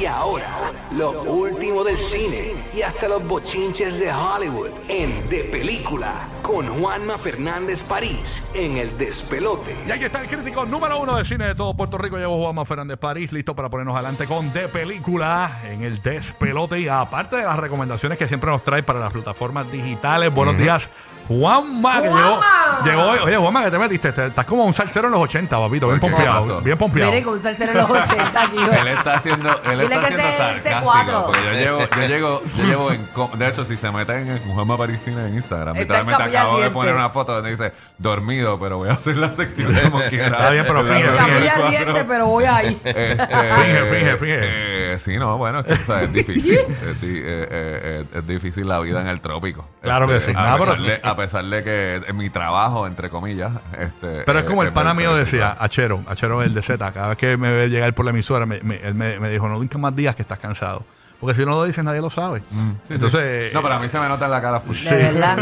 Y ahora, lo último del cine y hasta los bochinches de Hollywood en De Película con Juanma Fernández París en El Despelote. Y aquí está el crítico número uno de cine de todo Puerto Rico. Llevo Juanma Fernández París, listo para ponernos adelante con De Película en el despelote. Y aparte de las recomendaciones que siempre nos trae para las plataformas digitales, buenos días. Juanma, que llegó, llegó hoy. Oye, Juanma, que te metiste? Te- estás como un salsero en los 80, papito. Bien ¿Por qué? pompeado. Bien pompeado. Mire, con un salsero en los 80 aquí. güey. Él está haciendo, él Dile está que haciendo ese- ese sarcástico, cuatro. porque yo llego, yo llego, yo llevo en, co- de hecho, si se meten en Juanma Parisina en Instagram, Está literalmente en capilla acabo de poner una foto donde dice dormido, pero voy a hacer la sección como quiera. Está bien, pero En la finge, noventa y Capilla cuatro. diente, pero voy ahí. Este, Finge, finge, finge. eh, sí, no, bueno, es, que, o sea, es difícil. es, di- eh, eh, eh, es difícil la vida en el trópico. Claro que sí. A, Ah, pero- pesar de, a pesar de que en mi trabajo, entre comillas. Este, Pero es como el eh, pana mío decía, Achero, Achero el de Z, cada vez que me ve llegar por la emisora, me- me- él me, me dijo, no digas más días que estás cansado. Porque si no lo dices, nadie lo sabe. Entonces, No, pero a mí se me nota en la cara full. De verdad.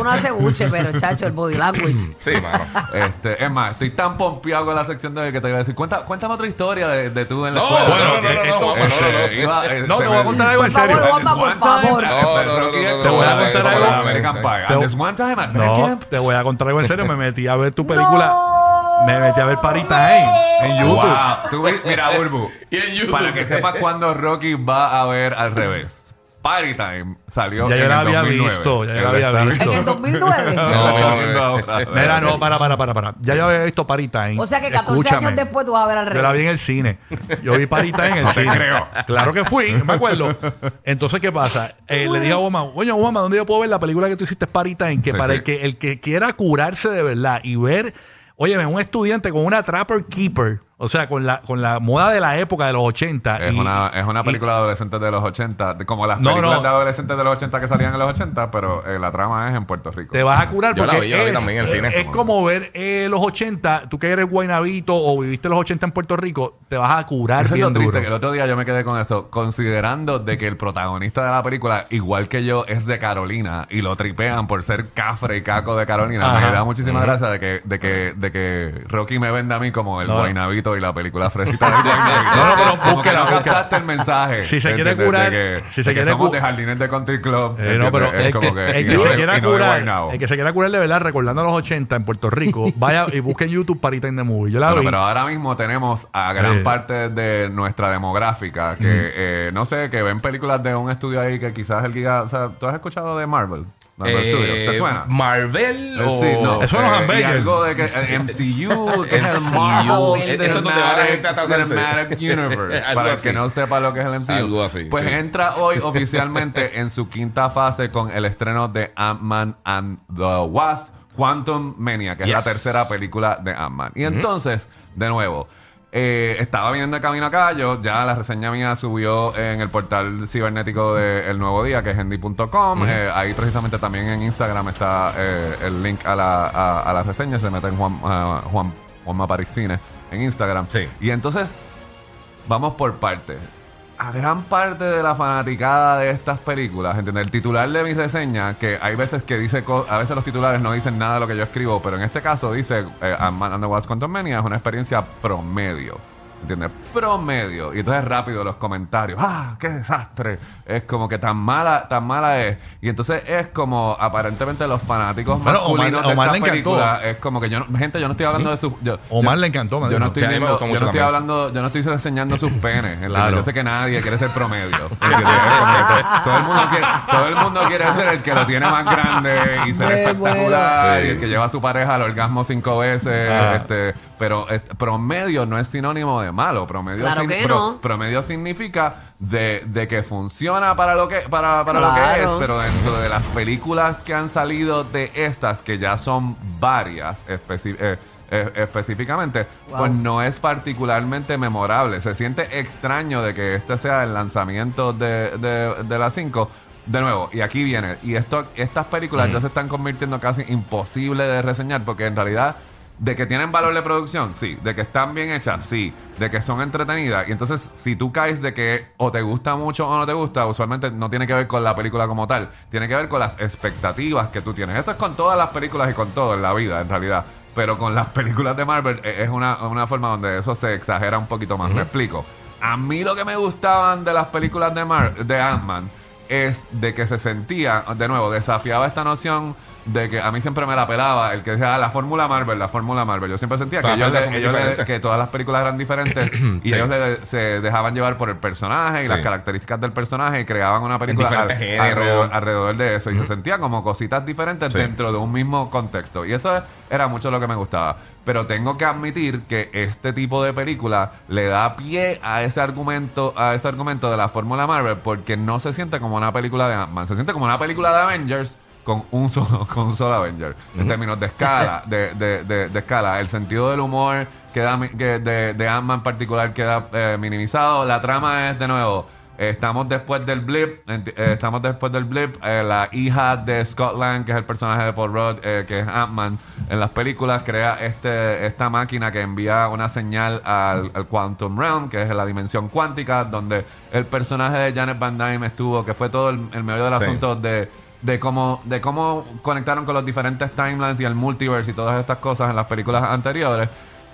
Uno, hace buche, pero chacho, el body language. Sí, mano. Este, es más, estoy tan pompeado con la sección de hoy que te voy a decir, cuenta, cuéntame otra historia de, de tú en la No, escuela. bueno, no, no, no, no, no, no, este, eh, te voy a contar algo en Por favor, serio. Por One time, favor. eh, Te voy a eh, contar algo. American Pie. Te- And this one time at no, Camp. te voy a contar algo en serio. Me metí a ver tu película. Me metí a ver Party Time en YouTube. Wow. Tú mira, Burbu. Y en YouTube. Para que sepas cuándo Rocky va a ver al revés. Party Time salió Ya yo en la el había 2009. visto, ya yo la había está visto. En el 2009. No, viendo eh. ahora. Mira, no, para, para, para, para. Ya yo había visto Party Time. O sea que 14 Escúchame. años después tú vas a ver al Yo la vi revés. en el cine. Yo vi Party Time en el te cine. creo. Claro que fui, me acuerdo. Entonces, ¿qué pasa? Eh, le dije a Obama, coño, Obama, ¿dónde yo puedo ver la película que tú hiciste Party Time? Que Sí, para sí. El, que, el que quiera curarse de verdad y ver, óyeme, un estudiante con una Trapper Keeper, o sea, con la, con la moda de la época de los 80. Es y- una, es una y- película de adolescentes de los 80, de- como las No, películas no. de adolescentes de los 80 que salían en los 80, pero eh, la trama es en Puerto Rico. Te vas a curar Yo la porque vi, yo la vi es, también en el cine. es como ver eh, los 80, tú que eres guaynabito o viviste los 80 en Puerto Rico, te vas a curar Eso es bien lo triste, duro. que el otro día yo me quedé con eso, considerando de que el protagonista de la película, igual que yo, es de Carolina y lo tripean por ser cafre y caco de Carolina. Ajá. Me da muchísima gracia de que, de que, de que Rocky me venda a mí como el No. guaynabito y la película fresita del guaynabito. No, no, pero como que no captaste el mensaje. Si se quiere curar- que, si se quiere somos de jardines de country club. Eh, no, pero que, como que- el que se quiera curar, el que se quiera curar de verdad, recordando los 80 en Puerto Rico, vaya y busque en YouTube Party Time the Movie. Yo la Bueno, vi. pero ahora mismo tenemos a gran Eh. parte de nuestra demográfica que, eh, no sé, que ven películas de un estudio ahí que quizás el giga... O sea, ¿tú has escuchado de Marvel? Marvel Eh, ¿te suena? Marvel Eh, o... sí, no. Eso no es Eh, y algo de que eh, MCU, que es el. Marvel Eh, eso no te va a Cinematic, Universe. Para el que no sepa lo que es el MCU. Algo así, Pues sí. entra hoy oficialmente en su quinta fase con el estreno de Ant-Man and the Wasp, Quantum Mania, que es la tercera película de Ant-Man. Y entonces, de nuevo, eh, estaba viniendo de camino acá, yo ya la reseña mía subió en el portal cibernético de El Nuevo Día, que es hendy.com. Eh, ahí precisamente también en Instagram está eh, el link a la, a, a la reseña, se mete en Juan, ah, Juan, Juanma Parisine en Instagram. Sí. Y entonces, vamos por partes. A gran parte de la fanaticada de estas películas, ¿entiendes? El titular de mi reseña, que hay veces que dice, a veces los titulares no dicen nada de lo que yo escribo, pero en este caso dice, eh, Ant-Man and the Wasp Quantumania es una experiencia promedio. ¿Entiendes? Promedio. Y entonces rápido los comentarios. ¡Ah! ¡Qué desastre! Es como que tan mala, tan mala es. Y entonces es como aparentemente los fanáticos Omar- masculinos de Omar esta le encantó. película. Es como que yo no, gente, yo no estoy hablando de su. Yo, Omar yo- le encantó, Yo no estoy viendo, yo no estoy hablando, yo no estoy reseñando sus penes. Claro. Yo sé que nadie quiere ser promedio. todo, el mundo quiere, todo el mundo quiere ser el que lo tiene más grande y ser espectacular bueno. y el que lleva a su pareja al orgasmo cinco veces. Ah. Este, pero eh, promedio no es sinónimo de malo. Promedio, Claro que no. promedio significa de, de que funciona para lo que para, para lo que es, pero dentro de las películas que han salido de estas, que ya son varias, eh, eh, específicamente, Wow. pues no es particularmente memorable. Se siente extraño de que este sea el lanzamiento de, de, de las 5. De nuevo, y aquí viene. Y esto, estas películas ya se están convirtiendo casi imposibles de reseñar porque en realidad de que tienen valor de producción, sí. De que están bien hechas, sí. De que son entretenidas. Y entonces, si tú caes de que o te gusta mucho o no te gusta, usualmente no tiene que ver con la película como tal. Tiene que ver con las expectativas que tú tienes. Esto es con todas las películas y con todo en la vida, en realidad. Pero con las películas de Marvel eh, es una, una forma donde eso se exagera un poquito más. Me explico. A mí lo que me gustaban de las películas de, Mar de Ant-Man es de que se sentía, de nuevo, desafiaba esta noción de que a mí siempre me la pelaba el que decía "Ah, la fórmula Marvel, la fórmula Marvel. Yo siempre sentía que, Todas las ellos le- películas son ellos le- diferentes. que todas las películas eran diferentes y Sí. ellos le- se dejaban llevar por el personaje y Sí. las características del personaje y creaban una película al- alrededor, alrededor de eso y se sentía como cositas diferentes Sí. dentro de un mismo contexto y eso era mucho lo que me gustaba pero tengo que admitir que este tipo de película le da pie a ese argumento a ese argumento de la fórmula Marvel porque no se siente como una película de Ant-Man se siente como una película de Avengers con un solo, con un solo Avenger. En términos de escala de, de, de, de escala el sentido del humor queda que de, de Ant-Man en particular queda eh, minimizado. La trama es de nuevo eh, Estamos después del blip, eh, estamos después del blip, eh, la hija de Scott Lang, que es el personaje de Paul Rudd, eh, que es Ant-Man, en las películas crea este, esta máquina que envía una señal al, al Quantum Realm, que es la dimensión cuántica, donde el personaje de Janet Van Dyne estuvo, que fue todo el, el medio del Sí. asunto de, de cómo, de cómo conectaron con los diferentes timelines y el multiverse y todas estas cosas en las películas anteriores.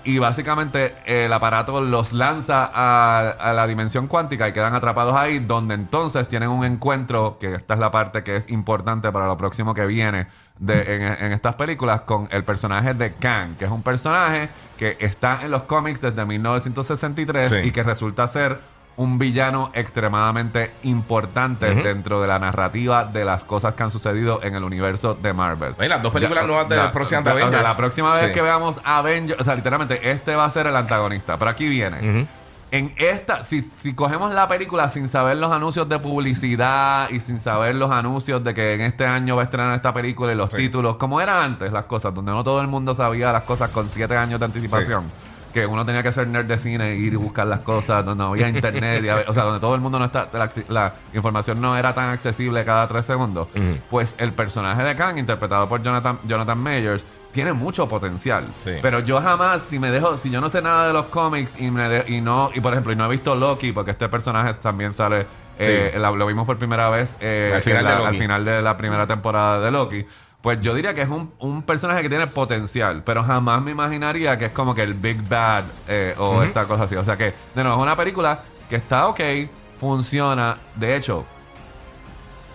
Y básicamente el aparato los lanza a, a la dimensión cuántica y quedan atrapados ahí, donde entonces tienen un encuentro, que esta es la parte que es importante para lo próximo que viene de, en, en estas películas, con el personaje de Kang, que es un personaje que está en los cómics desde 1963 Sí. y que resulta ser un villano extremadamente importante dentro de la narrativa de las cosas que han sucedido en el universo de Marvel. Las dos películas nuevas de la próximas de o sea, Avengers. La próxima vez Sí. que veamos Avengers, o sea, literalmente, este va a ser el antagonista. Pero aquí viene. En esta, si, si cogemos la película sin saber los anuncios de publicidad y sin saber los anuncios de que en este año va a estrenar esta película y los Sí. títulos, como eran antes las cosas, donde no todo el mundo sabía las cosas con siete años de anticipación. Que uno tenía que ser nerd de cine, ir y buscar las cosas, donde no había internet, y a ver- o sea, donde todo el mundo no está, la, la información no era tan accesible cada tres segundos. Pues el personaje de Kang, interpretado por Jonathan, Jonathan Mayers, tiene mucho potencial. Sí. Pero yo jamás, si me dejo, si yo no sé nada de los cómics y, me de- y no, y por ejemplo, y no he visto Loki, porque este personaje también sale, eh, Sí. la- lo vimos por primera vez eh, final la- al final de la primera temporada de Loki. Pues yo diría que es un, un personaje que tiene potencial, pero jamás me imaginaría que es como que el Big Bad eh, o esta cosa así. O sea que, de nuevo, es una película que está ok, funciona. De hecho,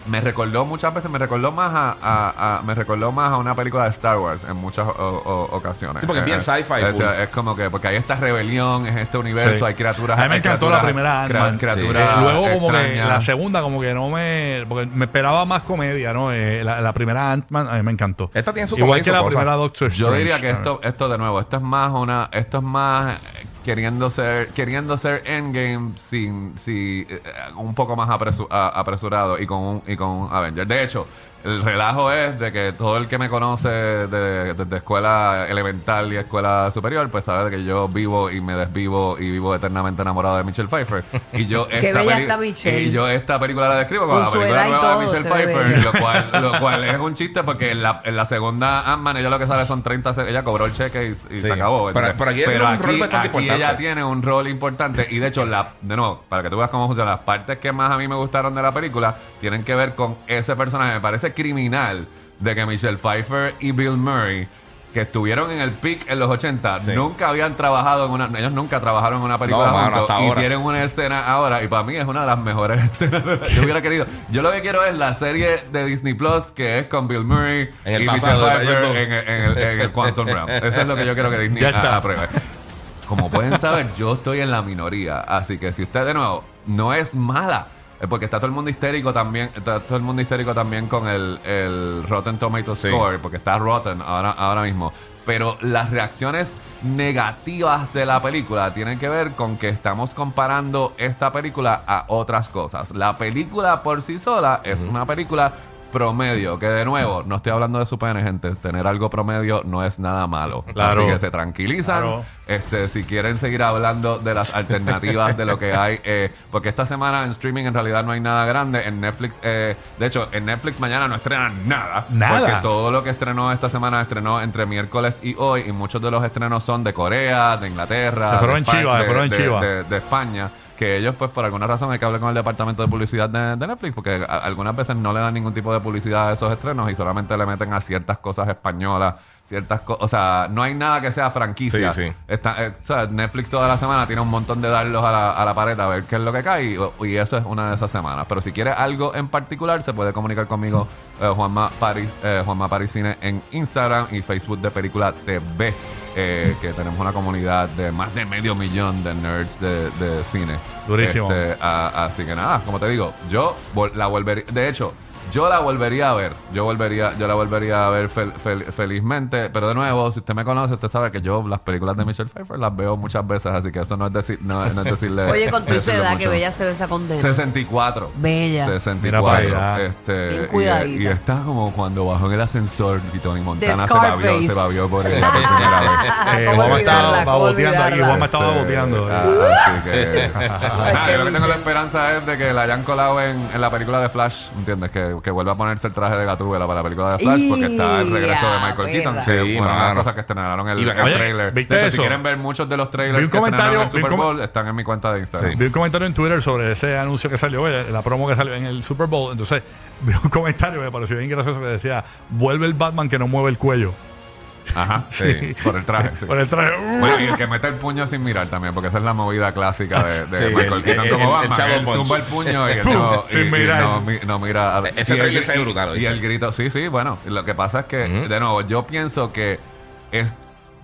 me recordó muchas veces, me recordó más a, a- a- me recordó más a una película de Star Wars en muchas o- o- ocasiones. Sí, porque es bien Eh, sci-fi Es, full. es como que, porque hay esta rebelión, es este universo, Sí. hay criaturas. A mí me encantó la primera crea- Ant-Man. criaturas Eh, luego como que la segunda como que no me... Porque me esperaba más comedia, ¿no? Eh, la, la primera Ant-Man a mí me encantó. Esta tiene su Igual que su la cosa. primera Doctor Yo Strange. diría que esto, esto de nuevo, esto es más una, esto es más eh, queriendo ser, queriendo ser Endgame sin, si, eh, un poco más apresurado y con un, y con un Avenger. De hecho, el relajo es de que todo el que me conoce de- desde escuela elemental y escuela superior, pues sabe de que yo vivo y me desvivo y vivo eternamente enamorado de Michelle Pfeiffer. Y yo Qué esta bella peli- está Michelle. Y yo esta película la describo como Con la su película edad y nueva de Michelle se ve Pfeiffer, bella. lo cual, lo cual es un chiste porque en la, en la segunda Ant-Man ella lo que sale son 30 se- ella cobró el cheque y, y Sí. se acabó Pero- aquí tiene un rol bastante aquí importante. ella tiene un rol importante y de hecho la de nuevo para que tú veas cómo funciona las partes que más a mí me gustaron de la película tienen que ver con ese personaje me parece criminal de que Michelle Pfeiffer y Bill Murray que estuvieron en el peak en los 80 Sí. nunca habían trabajado en una ellos nunca trabajaron en una película No, mano, juntos hasta y ahora. tienen una escena ahora y para mí es una de las mejores escenas de la- yo hubiera querido yo lo que quiero es la serie de Disney Plus que es con Bill Murray En y Michelle Pfeiffer en, el- en el, en el Quantum Realm eso es lo que yo quiero que Disney apruebe como pueden saber yo estoy en la minoría así que si usted de nuevo no es mala porque está todo el mundo histérico también está todo el mundo histérico también con el, el Rotten Tomatoes Sí. score porque está Rotten ahora, ahora mismo pero las reacciones negativas de la película tienen que ver con que estamos comparando esta película a otras cosas. La película por sí sola es una película promedio. Que de nuevo, no estoy hablando de su pene, gente. Tener algo promedio no es nada malo. Claro. Así que se tranquilizan. Claro. Este, si quieren seguir hablando de las alternativas de lo que hay, eh, porque esta semana en streaming en realidad no hay nada grande. En Netflix, eh, de hecho, en Netflix mañana no estrenan nada. Nada. Porque todo lo que estrenó esta semana estrenó entre miércoles y hoy. Y muchos de los estrenos son de Corea, de Inglaterra, de, en Espa- chiva, se de- de- de España. Que ellos, pues, por alguna razón hay que hablar con el departamento de publicidad de, Netflix, porque algunas veces no le dan ningún tipo de publicidad a esos estrenos y solamente le meten a ciertas cosas españolas, ciertas cosas. O sea, no hay nada que sea franquicia. Sí, sí. Está, eh, o sea, Netflix toda la semana tiene un montón de darlos a la, a la pared a ver qué es lo que cae y, y eso es una de esas semanas. Pero si quiere algo en particular, se puede comunicar conmigo eh, Juanma Paris, eh, Juanma Paris Cine en Instagram y Facebook de Película TV, eh, que tenemos una comunidad de más de medio millón de nerds de, de cine. Durísimo. Este, a- así que nada, como te digo, yo la volvería, de hecho, yo la volvería a ver. Yo volvería, yo la volvería a ver fel- fel- felizmente. Pero de nuevo, si usted me conoce, usted sabe que yo las películas de Michelle Pfeiffer las veo muchas veces, así que eso no es decir, no, no es decirle. Oye, con tu edad, que bella se ve esa condena. 64. Bella. 64. Mira para allá. Este, Bien y, cuidadita. y está como cuando bajó en el ascensor y Tony Montana se babió, se babió por ella por primera vez. Eh, ¿Cómo Juanma estaba boteando aquí, olvidarla? Juanma estaba boteando. Ah, así que. nada, yo lo que tengo la esperanza es de que la hayan colado en, en la película de Flash, ¿entiendes? Que, que vuelva a ponerse el traje de Gatúbela para la película de Flash, porque está el regreso de ¡Ya, Michael Keaton. perra! que Sí, fue una de las mano. cosas que estrenaron el, Y el. Oye, trailer. ¿viste De hecho, si eso? quieren ver muchos de los Vi trailers un que estrenaron comentario- en el Super vi un com- Bowl, están en mi cuenta de Instagram. Sí. Vi un comentario en Twitter sobre ese anuncio que salió, eh, la promo que salió en el Super Bowl. Entonces, vi un comentario que me pareció bien gracioso que decía: Vuelve el Batman que no mueve el cuello. Ajá, sí, por el traje. sí. Por el traje. Bueno, y el que mete el puño sin mirar también, porque esa es la movida clásica de, de Sí, Michael el- Keaton el- como el- el Batman. Él Punch. zumba el puño y, Pum, no, y- sin y mirar. no, mi- no mira. a- Ese y el- y- brutal, Y el grito, sí, sí, bueno. Lo que pasa es que, de nuevo, yo pienso que es.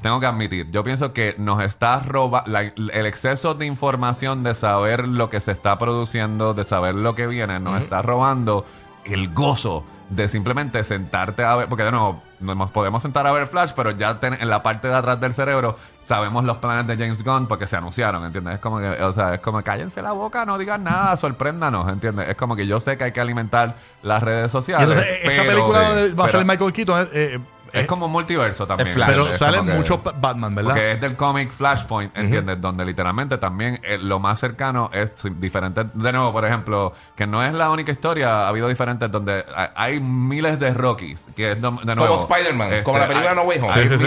Tengo que admitir, yo pienso que nos está robando el exceso de información de saber lo que se está produciendo, de saber lo que viene, nos está robando el gozo de simplemente sentarte a ver, porque de nuevo, nos podemos sentar a ver Flash, pero ya ten- en la parte de atrás del cerebro sabemos los planes de James Gunn porque se anunciaron, ¿entiendes? Es como que, o sea, es como cállense la boca, no digan nada, sorpréndanos, ¿entiendes? Es como que yo sé que hay que alimentar las redes sociales. entonces, esa película sí, va a salir Michael Keaton. eh, eh, Es eh, como un multiverso también. Es Flash. pero Es salen que- muchos Batman, ¿verdad? porque es del cómic Flashpoint, ¿entiendes? Donde literalmente también eh, lo más cercano es diferente. De nuevo, por ejemplo, que no es la única historia, ha habido diferentes donde hay, hay miles de Rockies. Que es de, de nuevo. Como Spider-Man, como la película hay- No Way Home. hay Sí, sí, sí.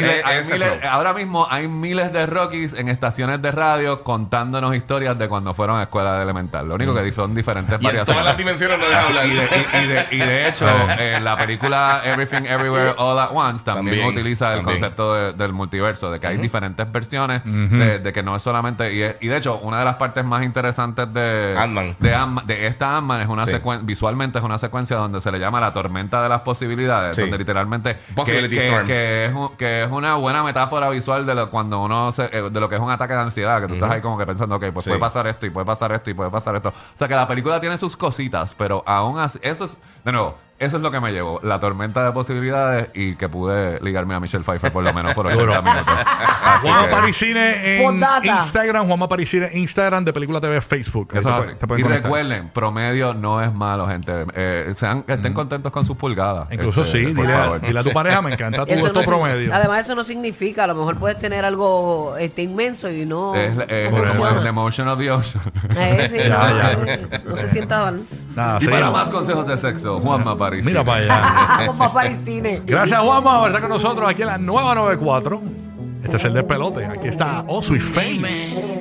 miles- hay ahora mismo hay miles de Rockies en estaciones de radio contándonos historias de cuando fueron a escuela de elemental. Lo único que son diferentes Y en todas las variaciones. dimensiones no deja hablar. Y de, y- y de- y de hecho, eh, la película Everything Everywhere All at Once también, También, utiliza el también. concepto de- del multiverso, de que hay diferentes versiones, de, de que no es solamente. Y, es- y de hecho, una de las partes más interesantes de, Ant-Man. de, Ant- de esta Ant-Man es una Sí. secuencia, visualmente es una secuencia donde se le llama la tormenta de las posibilidades, Sí. donde literalmente. Que, Possibility que- Storm. que es, que es una buena metáfora visual de lo, cuando uno se- eh, de lo que es un ataque de ansiedad, que tú estás ahí como que pensando, ok, pues Sí. puede pasar esto y puede pasar esto y puede pasar esto. O sea que la película tiene sus cositas, pero aún así, eso es, de nuevo, eso es lo que me llevó, la tormenta de posibilidades y que pude ligarme a Michelle Pfeiffer por lo menos por 80 minutos. Así Juanma que- Parisine en Postdata. Instagram, Juanma Parisine Instagram de Película TV Facebook. Ahí Eso te es puede- así. te pueden y conectar. recuerden, promedio no es malo, gente. Eh, sean, estén contentos con sus pulgadas. Incluso Este, sí, por dile a, favor. dile a tu pareja, me encanta tu Eso esto no promedio. además, eso no significa, a lo mejor puedes tener algo este, inmenso y no, Es, no es- funciona. es the motion of the ocean. Eh, sí, Ya, no, ya. eh, no se sienta mal. Nada, y para más consejos de sexo, Juanma París. Mira para allá. Y cine. Gracias, Juanma, por estar con nosotros aquí en la nueva 94. Este es el despelote. Aquí está Osu y Fame.